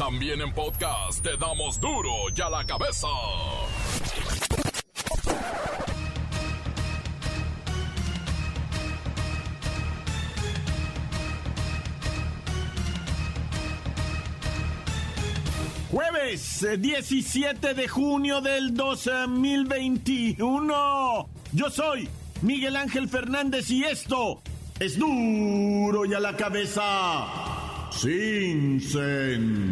También en podcast te damos duro y a la cabeza. Jueves 17 de junio del 2021. Yo soy Miguel Ángel Fernández y esto es duro y a la cabeza. Sin censura.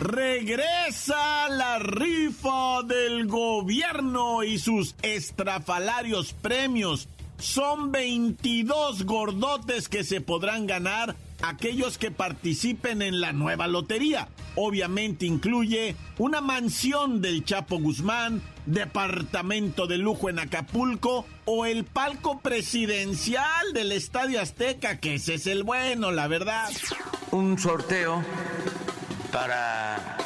Regresa la rifa del gobierno y sus estrafalarios premios. Son 22 gordotes que se podrán ganar aquellos que participen en la nueva lotería. Obviamente incluye una mansión del Chapo Guzmán, departamento de lujo en Acapulco o el palco presidencial del Estadio Azteca, que ese es el bueno, la verdad. Un sorteo para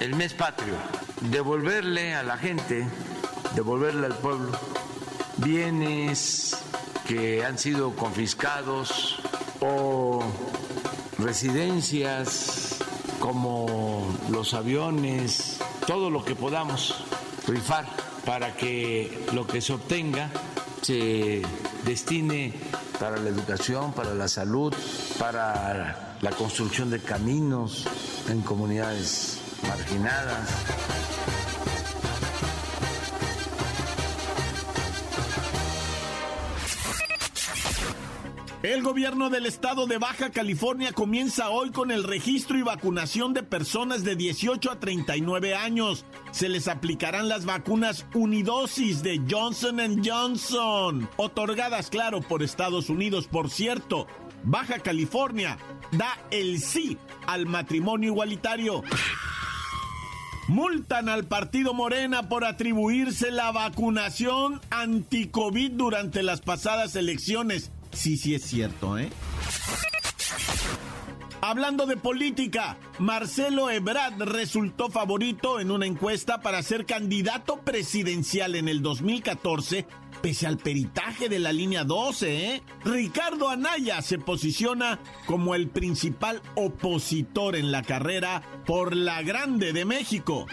el mes patrio, devolverle a la gente, devolverle al pueblo bienes que han sido confiscados o residencias como los aviones, todo lo que podamos rifar para que lo que se obtenga se destine para la educación, para la salud, para la construcción de caminos en comunidades marginadas. El gobierno del estado de Baja California comienza hoy con el registro y vacunación de personas de 18 a 39 años. Se les aplicarán las vacunas unidosis de Johnson Johnson, otorgadas, claro, por Estados Unidos. Por cierto, Baja California da el sí al matrimonio igualitario. Multan al partido Morena por atribuirse la vacunación anti-COVID durante las pasadas elecciones. Sí, sí es cierto, ¿eh? Hablando de política, Marcelo Ebrard resultó favorito en una encuesta para ser candidato presidencial en el 2014, pese al peritaje de la línea 12, ¿eh? Ricardo Anaya se posiciona como el principal opositor en la carrera por la Grande de México.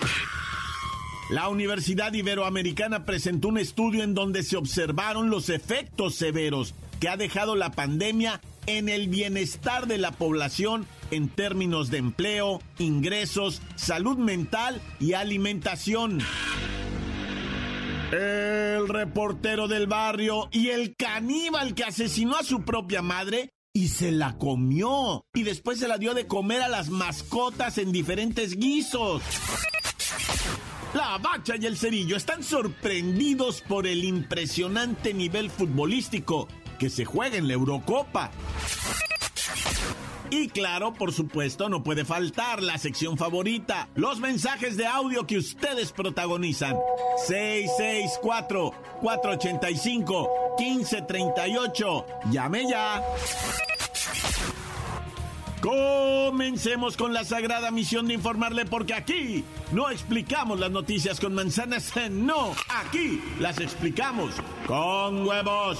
La Universidad Iberoamericana presentó un estudio en donde se observaron los efectos severos que ha dejado la pandemia en el bienestar de la población en términos de empleo, ingresos, salud mental y alimentación. El reportero del barrio y el caníbal que asesinó a su propia madre y se la comió. Y después se la dio de comer a las mascotas en diferentes guisos. La Bacha y el Cerillo están sorprendidos por el impresionante nivel futbolístico que se juega en la Eurocopa. Y claro, por supuesto, no puede faltar la sección favorita, los mensajes de audio que ustedes protagonizan. 664-485-1538. Llame ya. Comencemos con la sagrada misión de informarle porque aquí no explicamos las noticias con manzanas, no, aquí las explicamos con huevos.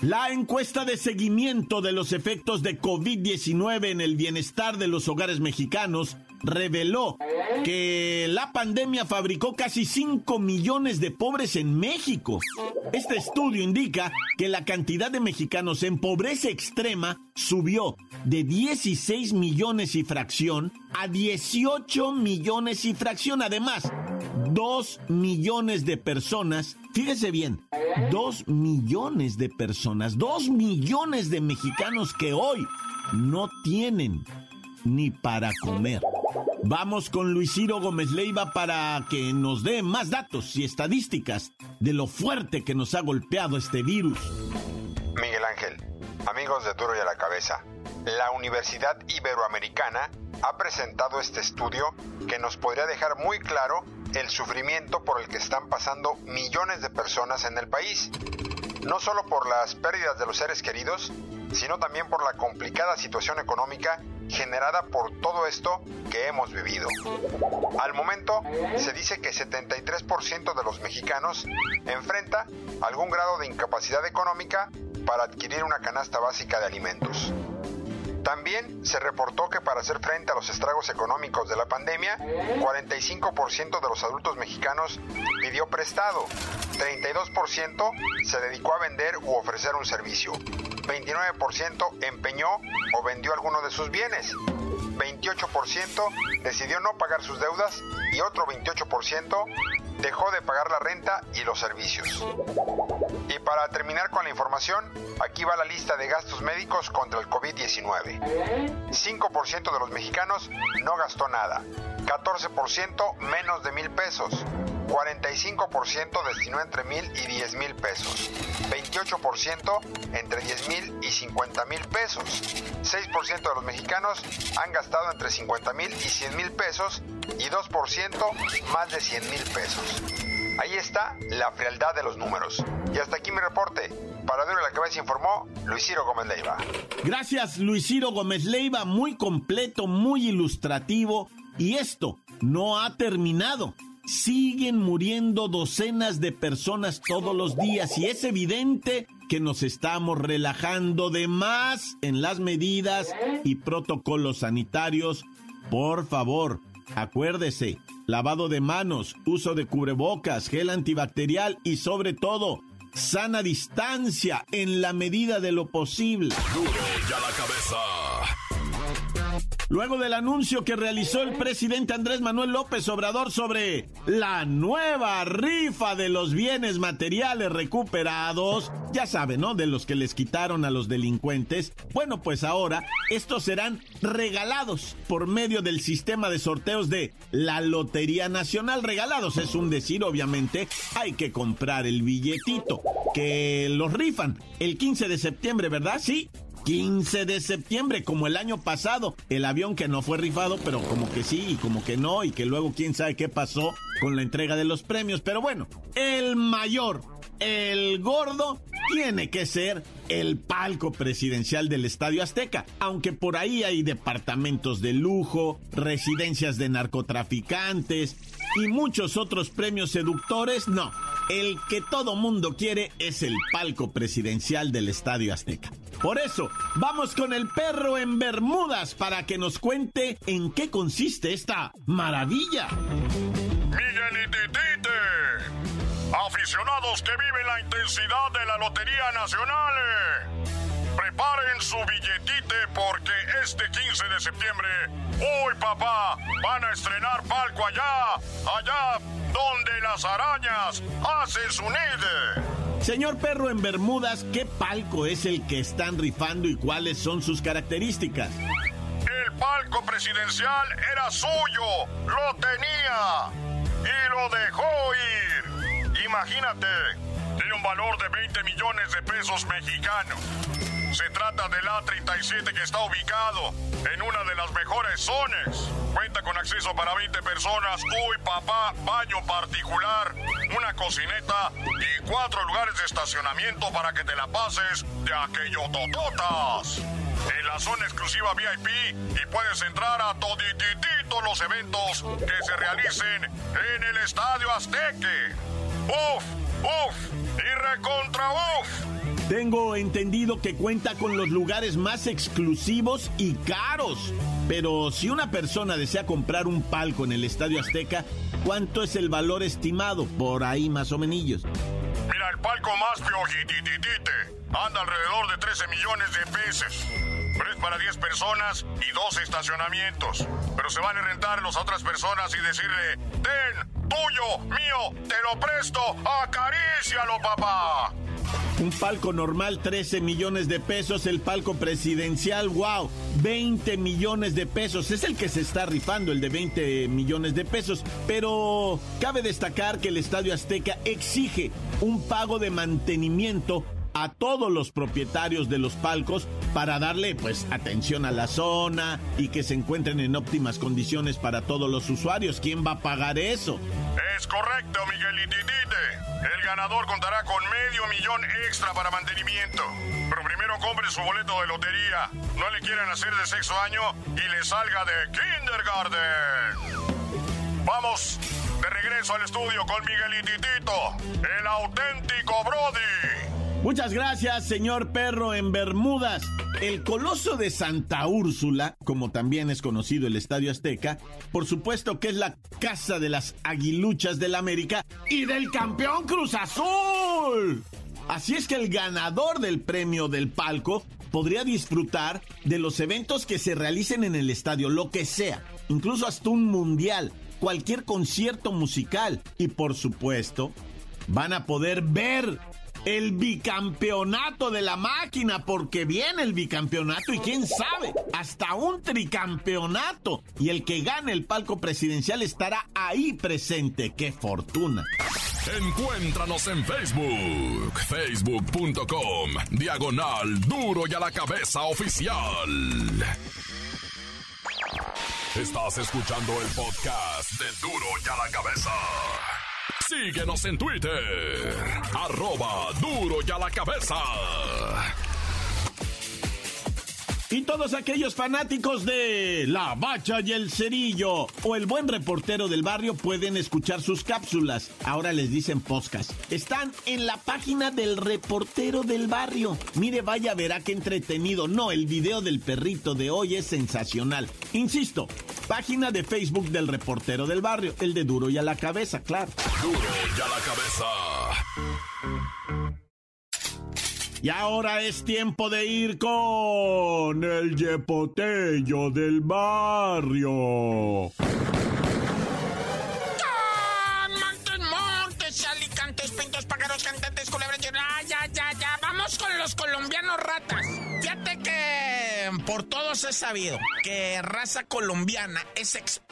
La encuesta de seguimiento de los efectos de COVID-19 en el bienestar de los hogares mexicanos reveló que la pandemia fabricó casi 5 millones de pobres en México. Este estudio indica que la cantidad de mexicanos en pobreza extrema subió de 16 millones y fracción a 18 millones y fracción. Además, 2 millones de personas, fíjese bien, 2 millones de personas, 2 millones de mexicanos que hoy no tienen ni para comer. Vamos con Luis Ciro Gómez Leiva para que nos dé más datos y estadísticas de lo fuerte que nos ha golpeado este virus. Miguel Ángel, Amigos de Duro y a la Cabeza, la Universidad Iberoamericana ha presentado este estudio que nos podría dejar muy claro el sufrimiento por el que están pasando millones de personas en el país, no solo por las pérdidas de los seres queridos, sino también por la complicada situación económica generada por todo esto que hemos vivido. Al momento, se dice que 73% de los mexicanos enfrenta algún grado de incapacidad económica para adquirir una canasta básica de alimentos. También se reportó que para hacer frente a los estragos económicos de la pandemia, 45% de los adultos mexicanos pidió prestado, 32% se dedicó a vender u ofrecer un servicio, 29% empeñó o vendió alguno de sus bienes, 28% decidió no pagar sus deudas y otro 28% dejó de pagar la renta y los servicios. Y para terminar con la información, aquí va la lista de gastos médicos contra el COVID-19. 5% de los mexicanos no gastó nada, 14% menos de mil pesos, 45% destinó entre mil y 10 mil pesos, 28% entre 10 mil y 50 mil pesos, 6% de los mexicanos han gastado entre 50 mil y 100 mil pesos y 2% más de 100 mil pesos. Ahí está la frialdad de los números. Y hasta aquí mi reporte. Para Duro la Cabeza informó Luis Ciro Gómez Leiva. Gracias Luis Ciro Gómez Leiva, muy completo, muy ilustrativo. Y esto no ha terminado. Siguen muriendo docenas de personas todos los días y es evidente que nos estamos relajando de más en las medidas y protocolos sanitarios. Por favor, acuérdese, lavado de manos, uso de cubrebocas, gel antibacterial y sobre todo, sana distancia en la medida de lo posible. Ya la cabeza. Luego del anuncio que realizó el presidente Andrés Manuel López Obrador sobre la nueva rifa de los bienes materiales recuperados, ya saben, ¿no? De los que les quitaron a los delincuentes. Bueno, pues ahora estos serán regalados por medio del sistema de sorteos de la Lotería Nacional. Regalados es un decir, obviamente, hay que comprar el billetito, que los rifan el 15 de septiembre, ¿verdad? Sí, 15 de septiembre, como el año pasado. El avión que no fue rifado, pero como que sí y como que no, y que luego quién sabe qué pasó con la entrega de los premios. Pero bueno, el mayor, el gordo, tiene que ser el palco presidencial del Estadio Azteca, aunque por ahí hay departamentos de lujo, residencias de narcotraficantes y muchos otros premios seductores, no. El que todo mundo quiere es el palco presidencial del Estadio Azteca. Por eso, vamos con el perro en Bermudas para que nos cuente en qué consiste esta maravilla. Miguelititite, aficionados que viven la intensidad de la Lotería Nacional, eh. preparen su billetite porque este 15 de septiembre, hoy papá, van a estrenar palco allá, allá donde las arañas hacen su nido. Señor Perro en Bermudas, ¿qué palco es el que están rifando y cuáles son sus características? El palco presidencial era suyo, lo tenía y lo dejó ir. Imagínate, tiene un valor de 20 millones de pesos mexicanos. Se trata del A37 que está ubicado en una de las mejores zonas. Cuenta con acceso para 20 personas, uy papá, baño particular, una cocineta y cuatro lugares de estacionamiento para que te la pases de aquello tototas. En la zona exclusiva VIP y puedes entrar a todititito los eventos que se realicen en el Estadio Azteque. Uf, uf y recontra uf. Tengo entendido que cuenta con los lugares más exclusivos y caros. Pero si una persona desea comprar un palco en el Estadio Azteca, ¿cuánto es el valor estimado? Por ahí más o menos. Mira, el palco más piojitititite anda alrededor de 13 millones de pesos. Pero es para 10 personas y dos estacionamientos. Pero se van a rentar las otras personas y decirle, ten, tuyo, mío, te lo presto, acarícialo, papá. Un palco normal, 13 millones de pesos. El palco presidencial, wow, 20 millones de pesos. Es el que se está rifando, el de 20 millones de pesos. Pero cabe destacar que el Estadio Azteca exige un pago de mantenimiento a todos los propietarios de los palcos para darle pues atención a la zona y que se encuentren en óptimas condiciones para todos los usuarios. ¿Quién va a pagar eso? Es correcto, Miguelititite. El ganador contará con medio millón extra para mantenimiento. Pero primero compre su boleto de lotería. No le quieran hacer de sexto año y le salga de kindergarten. Vamos de regreso al estudio con Miguel y Titito, el auténtico Brody. Muchas gracias, señor perro en Bermudas. El Coloso de Santa Úrsula, como también es conocido el Estadio Azteca, por supuesto que es la casa de las aguiluchas del América y del campeón Cruz Azul. Así es que el ganador del premio del palco podría disfrutar de los eventos que se realicen en el estadio, lo que sea, incluso hasta un mundial cualquier concierto musical. Y por supuesto, van a poder ver el bicampeonato de la máquina, porque viene el bicampeonato y quién sabe, hasta un tricampeonato. Y el que gane el palco presidencial estará ahí presente. ¡Qué fortuna! Encuéntranos en Facebook, facebook.com, diagonal duro y a la cabeza oficial. Estás escuchando el podcast de Duro y a la Cabeza. Síguenos en Twitter. Arroba Duro y a la Cabeza. Y todos aquellos fanáticos de La Bacha y el Cerillo o el buen reportero del barrio pueden escuchar sus cápsulas. Ahora les dicen podcast. Están en la página del reportero del barrio. Mire, vaya, verá qué entretenido. No, el video del perrito de hoy es sensacional. Insisto, página de Facebook del reportero del barrio, el de Duro y a la cabeza, claro. Duro y a la cabeza. Y ahora es tiempo de ir con el yepotello del barrio. Montes, montes, alicantes, pintos, pájaros, cantantes, culebras, ya, ya, ya, ya, vamos con los colombianos ratas. Fíjate que por todos he sabido que raza colombiana es experta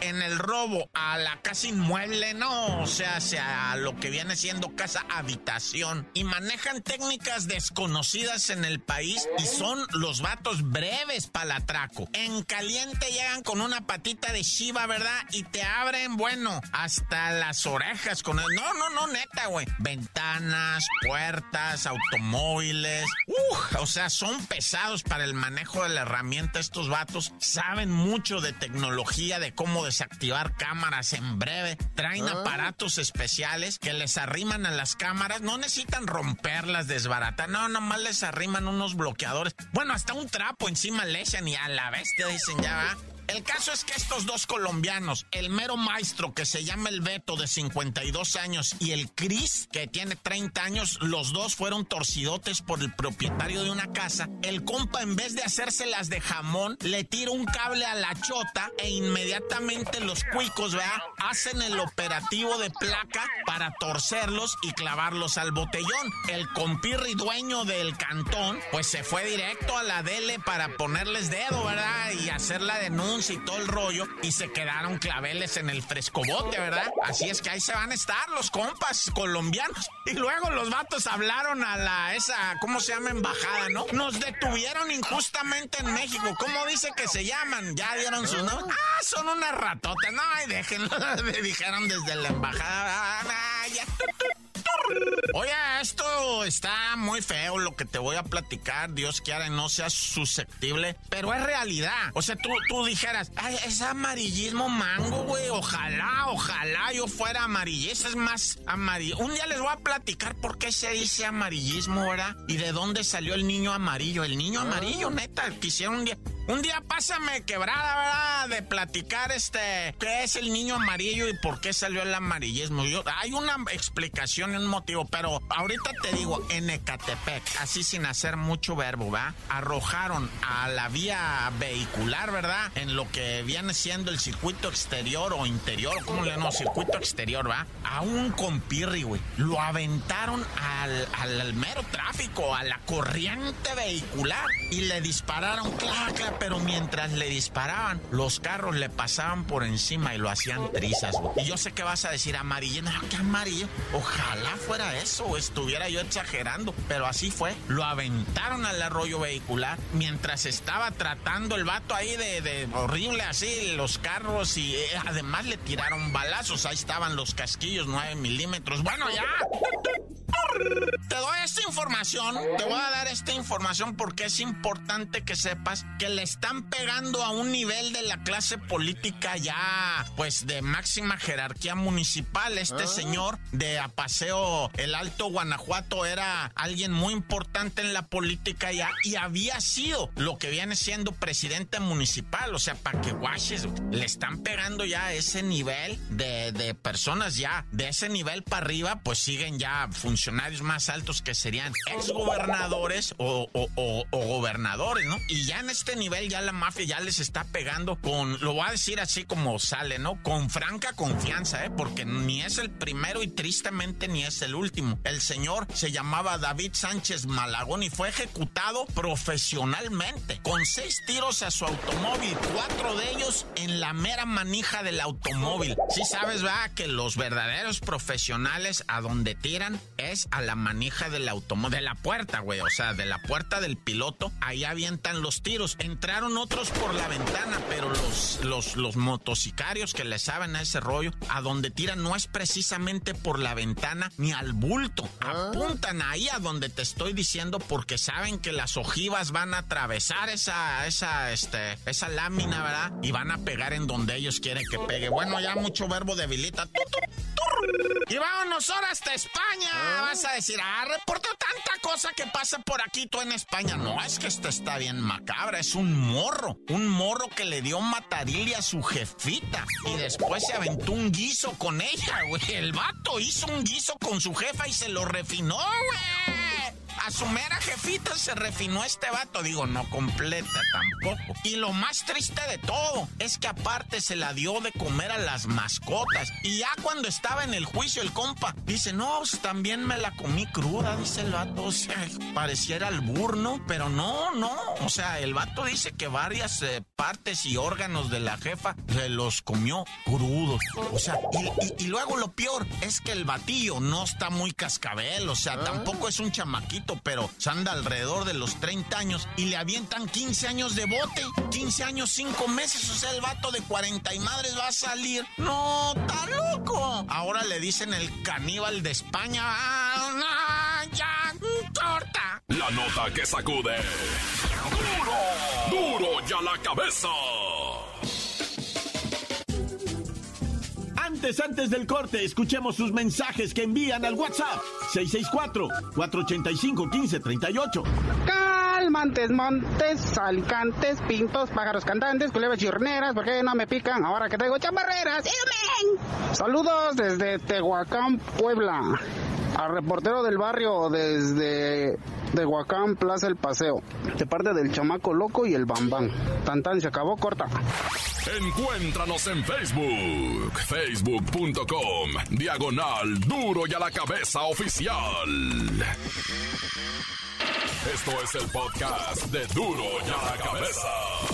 en el robo a la casa inmueble, no, o sea, sea lo que viene siendo casa habitación y manejan técnicas desconocidas en el país y son los vatos breves para el atraco. En caliente llegan con una patita de shiva, ¿verdad? Y te abren, bueno, hasta las orejas con el... No, no, no, neta, güey. Ventanas, puertas, automóviles. Uf, o sea, son pesados para el manejo de la herramienta. Estos vatos saben mucho de tecnología, de cómo desactivar cámaras en breve. Traen aparatos especiales que les arriman a las cámaras. No necesitan romperlas, desbaratar. No, nomás les arriman unos bloqueadores. Bueno, hasta un trapo encima le echan y a la vez te dicen ya va. El caso es que estos dos colombianos, el mero maestro que se llama el Beto de 52 años y el Cris que tiene 30 años, los dos fueron torcidotes por el propietario de una casa. El compa en vez de hacérselas de jamón, le tira un cable a la chota e inmediatamente los cuicos, ¿verdad? Hacen el operativo de placa para torcerlos y clavarlos al botellón. El compirri dueño del cantón, pues se fue directo a la dele para ponerles dedo, ¿verdad? Y hacer la denuncia y todo el rollo y se quedaron claveles en el frescobote, ¿verdad? Así es que ahí se van a estar los compas colombianos. Y luego los vatos hablaron a la, esa, ¿cómo se llama? Embajada, ¿no? Nos detuvieron injustamente en México. ¿Cómo dice que se llaman? Ya dieron sus nombres. Ah, son una ratota. No, ay, déjenlo. Me dijeron desde la embajada. Ah, ya. Oye, esto está muy feo lo que te voy a platicar. Dios quiera no seas susceptible, pero es realidad. O sea, tú, tú dijeras, ay, es amarillismo mango, güey. Ojalá, ojalá yo fuera amarillista. Es más amarillo. Un día les voy a platicar por qué se dice amarillismo, ¿verdad? Y de dónde salió el niño amarillo. El niño amarillo, neta, quisiera un día. Un día pásame quebrada, ¿verdad? De platicar este, qué es el niño amarillo y por qué salió el amarillismo. Yo, hay una explicación y un motivo, pero ahorita te digo, en Ecatepec, así sin hacer mucho verbo, ¿verdad? Arrojaron a la vía vehicular, ¿verdad? En lo que viene siendo el circuito exterior o interior, ¿cómo le no? Circuito exterior, ¿va? A un compirri, güey. Lo aventaron al, al, mero tráfico, a la corriente vehicular y le dispararon, clac, clac pero mientras le disparaban, los carros le pasaban por encima y lo hacían trizas, Y yo sé que vas a decir amarillo, no, qué amarillo. Ojalá fuera eso, o estuviera yo exagerando, pero así fue. Lo aventaron al arroyo vehicular mientras estaba tratando el vato ahí de, de horrible así, los carros y eh, además le tiraron balazos. Ahí estaban los casquillos 9 milímetros. Bueno, ya. Te doy esta información, te voy a dar esta información porque es importante que sepas que le están pegando a un nivel de la clase política ya, pues de máxima jerarquía municipal. Este ah. señor de Apaseo, el Alto Guanajuato, era alguien muy importante en la política ya y había sido lo que viene siendo presidente municipal. O sea, para que guaches, le están pegando ya a ese nivel de, de personas ya, de ese nivel para arriba, pues siguen ya funcionarios más altos que serían exgobernadores o, o, gobernadores, ¿no? Y ya en este nivel ya la mafia ya les está pegando con, lo voy a decir así como sale, ¿no? Con franca confianza, ¿eh? Porque ni es el primero y tristemente ni es el último. El señor se llamaba David Sánchez Malagón y fue ejecutado profesionalmente con seis tiros a su automóvil, cuatro de ellos en la mera manija del automóvil. Si sabes, va, que los verdaderos profesionales a donde tiran es a la manija del automóvil, de la puerta, güey, o sea, de la puerta del piloto, ahí avientan los tiros. Entraron otros por la ventana, pero los, los, los motocicarios que le saben a ese rollo, a donde tiran no es precisamente por la ventana ni al bulto. Ah. Apuntan ahí a donde te estoy diciendo porque saben que las ojivas van a atravesar esa, esa, este, esa lámina, ¿verdad? Y van a pegar en donde ellos quieren que pegue. Bueno, ya mucho verbo debilita. Y vámonos ahora hasta España. Ah. Vas a decir, ah, reportó tanta cosa que pasa por aquí tú en España. No, es que esto está bien macabra. Es un morro. Un morro que le dio matarile a su jefita. Y después se aventó un guiso con ella, güey. El vato hizo un guiso con su jefa y se lo refinó, güey a su mera jefita se refinó este vato. Digo, no completa tampoco. Y lo más triste de todo es que aparte se la dio de comer a las mascotas. Y ya cuando estaba en el juicio el compa dice, no, pues, también me la comí cruda, dice el vato. O sea, pareciera el burno, pero no, no. O sea, el vato dice que varias eh, partes y órganos de la jefa se los comió crudos. O sea, y, luego lo peor es que el batillo no está muy cascabel. O sea, tampoco es un chamaquito pero anda alrededor de los 30 años y le avientan 15 años de bote. 15 años, 5 meses. O sea, el vato de 40 y madres va a salir. No, está loco. Ahora le dicen el caníbal de España. Ah, ya, torta. La nota que sacude. ¡Duro! ¡Duro ya la cabeza! Antes, antes del corte, escuchemos sus mensajes que envían al WhatsApp 664-485-1538. Calmantes, montes, alicantes, pintos, pájaros cantantes, culebras chirneras, ¿por qué no me pican ahora que traigo chamarreras? Saludos desde Tehuacán, Puebla. Al reportero del barrio desde Tehuacán, Plaza El Paseo. De parte del chamaco loco y el bambán. Tan se acabó corta. Encuéntranos en Facebook, facebook.com, diagonal duro y a la cabeza oficial. Esto es el podcast de duro y a la cabeza.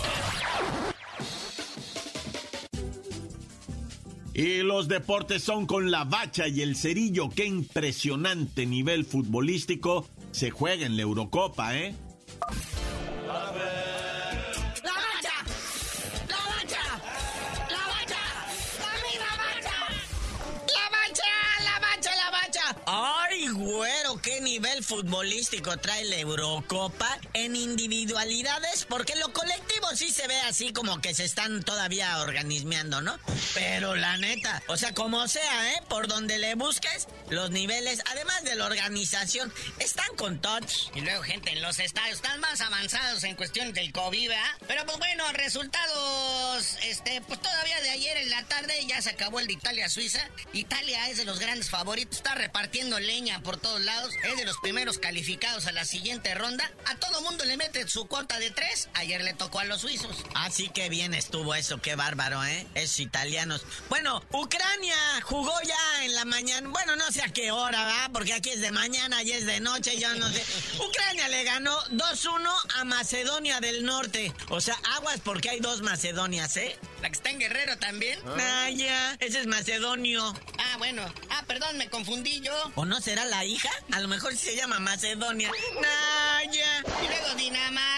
Y los deportes son con la bacha y el cerillo. Qué impresionante nivel futbolístico se juega en la Eurocopa, ¿eh? Nivel futbolístico trae la Eurocopa en individualidades, porque lo colectivo sí se ve así como que se están todavía organismeando, ¿no? Pero la neta, o sea, como sea, ¿eh? Por donde le busques, los niveles, además de la organización, están con touch. Y luego, gente, en los estadios están más avanzados en cuestión del COVID, ¿verdad? Pero pues bueno, resultados, este, pues todavía de ayer en la tarde ya se acabó el de Italia-Suiza. Italia es de los grandes favoritos, está repartiendo leña por todos lados, es de los primeros calificados a la siguiente ronda. A todo mundo le mete su cuota de tres. Ayer le tocó a los suizos. Así que bien estuvo eso, qué bárbaro, ¿eh? Esos italianos. Bueno, Ucrania jugó ya en la mañana. Bueno, no sé a qué hora, ¿verdad? Porque aquí es de mañana y es de noche, yo no sé. Ucrania le ganó 2-1 a Macedonia del Norte. O sea, aguas porque hay dos Macedonias, ¿eh? La que está en Guerrero también. Ah, ya. Ese es macedonio. Ah, bueno. Ah, perdón, me confundí yo. ¿O no será la hija? A lo mejor se llama Macedonia. Naya. Y luego Dinamarca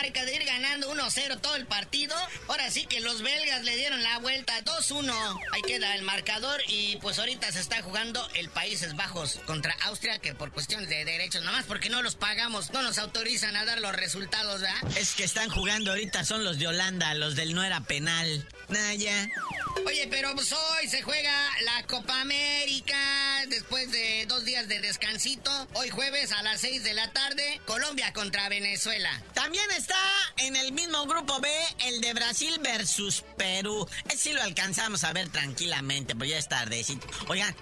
1-0 todo el partido. Ahora sí que los belgas le dieron la vuelta 2-1. Ahí queda el marcador y pues ahorita se está jugando el Países Bajos contra Austria que por cuestiones de derechos, nomás porque no los pagamos, no nos autorizan a dar los resultados, ¿verdad? Es que están jugando ahorita son los de Holanda, los del no era penal. Naya. Oye, pero pues hoy se juega la Copa América después de dos días de descansito. Hoy jueves a las 6 de la tarde, Colombia contra Venezuela. También está en el mismo grupo B el de Brasil versus Perú. Sí lo alcanzamos a ver tranquilamente, pues ya es tardecito. Oigan,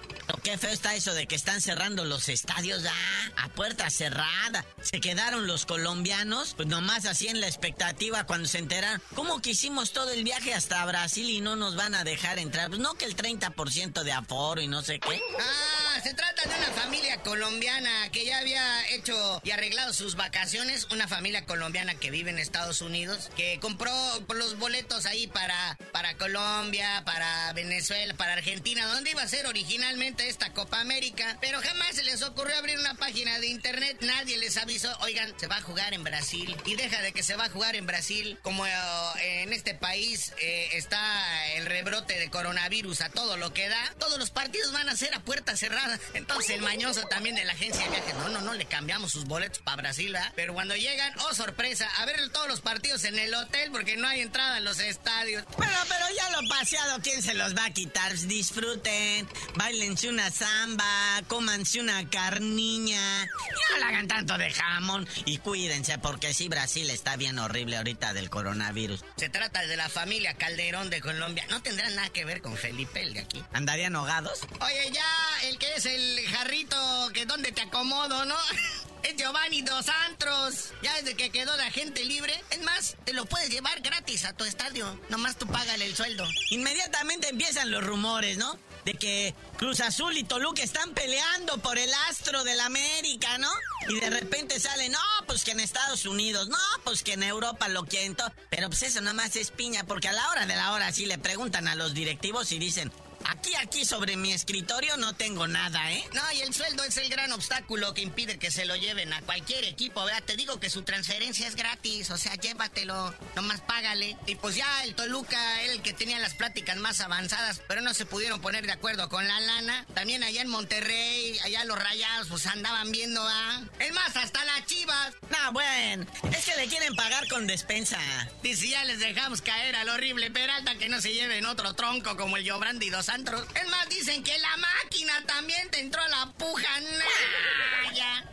qué feo está eso de que están cerrando los estadios ah, a puerta cerrada. Se quedaron los colombianos, pues nomás así en la expectativa cuando se enteraron. ¿Cómo que hicimos todo el viaje hasta Brasil y no nos van a dejar entrar? Pues no que el 30% de aforo y no sé qué. Ah, se trata de una familia colombiana que ya había hecho y arreglado sus vacaciones. Una familia colombiana que vive en Estados Unidos, que compró los boletos ahí para, para Colombia, para Venezuela, para Argentina, donde iba a ser originalmente esta Copa América. Pero jamás se les ocurrió abrir una página de internet. Nadie les avisó, oigan, se va a jugar en Brasil. Y deja de que se va a jugar en Brasil, como eh, en este país eh, está el rebrote de coronavirus a todo lo que da. Todos los partidos van a ser a puerta cerrada. Entonces el mañoso también de la agencia de viajes, no, no, no, le cambiamos sus boletos para Brasil, ¿verdad? Pero cuando llegan, oh sorpresa, a ver todos los partidos en el hotel porque no hay entrada en los estadios. Bueno, pero ya lo paseado, ¿quién se los va a quitar? Disfruten, bailense una zamba, cómanse una carniña. Y no la hagan tanto de jamón. Y cuídense, porque sí, Brasil está bien horrible ahorita del coronavirus. Se trata de la familia Calderón de Colombia. No tendrán nada que ver con Felipe, el de aquí. ¿Andarían ahogados? Oye, ya, el que es el jarrito, que donde te acomodo, ¿no? Es Giovanni Dos Antros. Ya desde que quedó la gente libre. Es más, te lo puedes llevar gratis a tu estadio. Nomás tú págale el sueldo. Inmediatamente empiezan los rumores, ¿no? De que Cruz Azul y Toluca están peleando por el astro del América, ¿no? Y de repente sale, no, pues que en Estados Unidos, no, pues que en Europa lo quieren Pero pues eso nada más es piña, porque a la hora de la hora sí le preguntan a los directivos y dicen, Aquí, aquí sobre mi escritorio no tengo nada, ¿eh? No, y el sueldo es el gran obstáculo que impide que se lo lleven a cualquier equipo, ¿verdad? Te digo que su transferencia es gratis, o sea, llévatelo, nomás págale. Y pues ya el Toluca era el que tenía las pláticas más avanzadas, pero no se pudieron poner de acuerdo con la lana. También allá en Monterrey, allá los rayados, pues andaban viendo, ¿ah? Es más, hasta las chivas. No, bueno, es que le quieren pagar con despensa. Dice, ya les dejamos caer al horrible Peralta que no se lleven otro tronco como el Yobrandi dos es más, dicen que la máquina también te entró a la puja.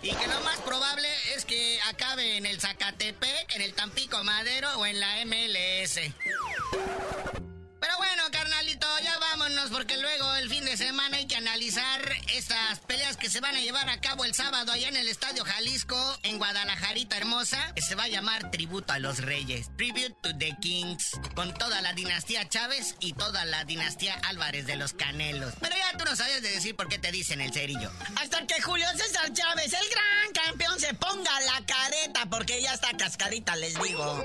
Y que lo más probable es que acabe en el Zacatepec, en el Tampico Madero o en la MLS. Pero bueno, porque luego el fin de semana hay que analizar estas peleas que se van a llevar a cabo el sábado allá en el Estadio Jalisco, en Guadalajarita hermosa, que se va a llamar Tributo a los Reyes, Tribute to the Kings, con toda la dinastía Chávez y toda la dinastía Álvarez de los Canelos. Pero ya tú no sabes de decir por qué te dicen el cerillo. Hasta que Julio César Chávez, el gran campeón, se ponga la careta porque ya está cascarita, les digo.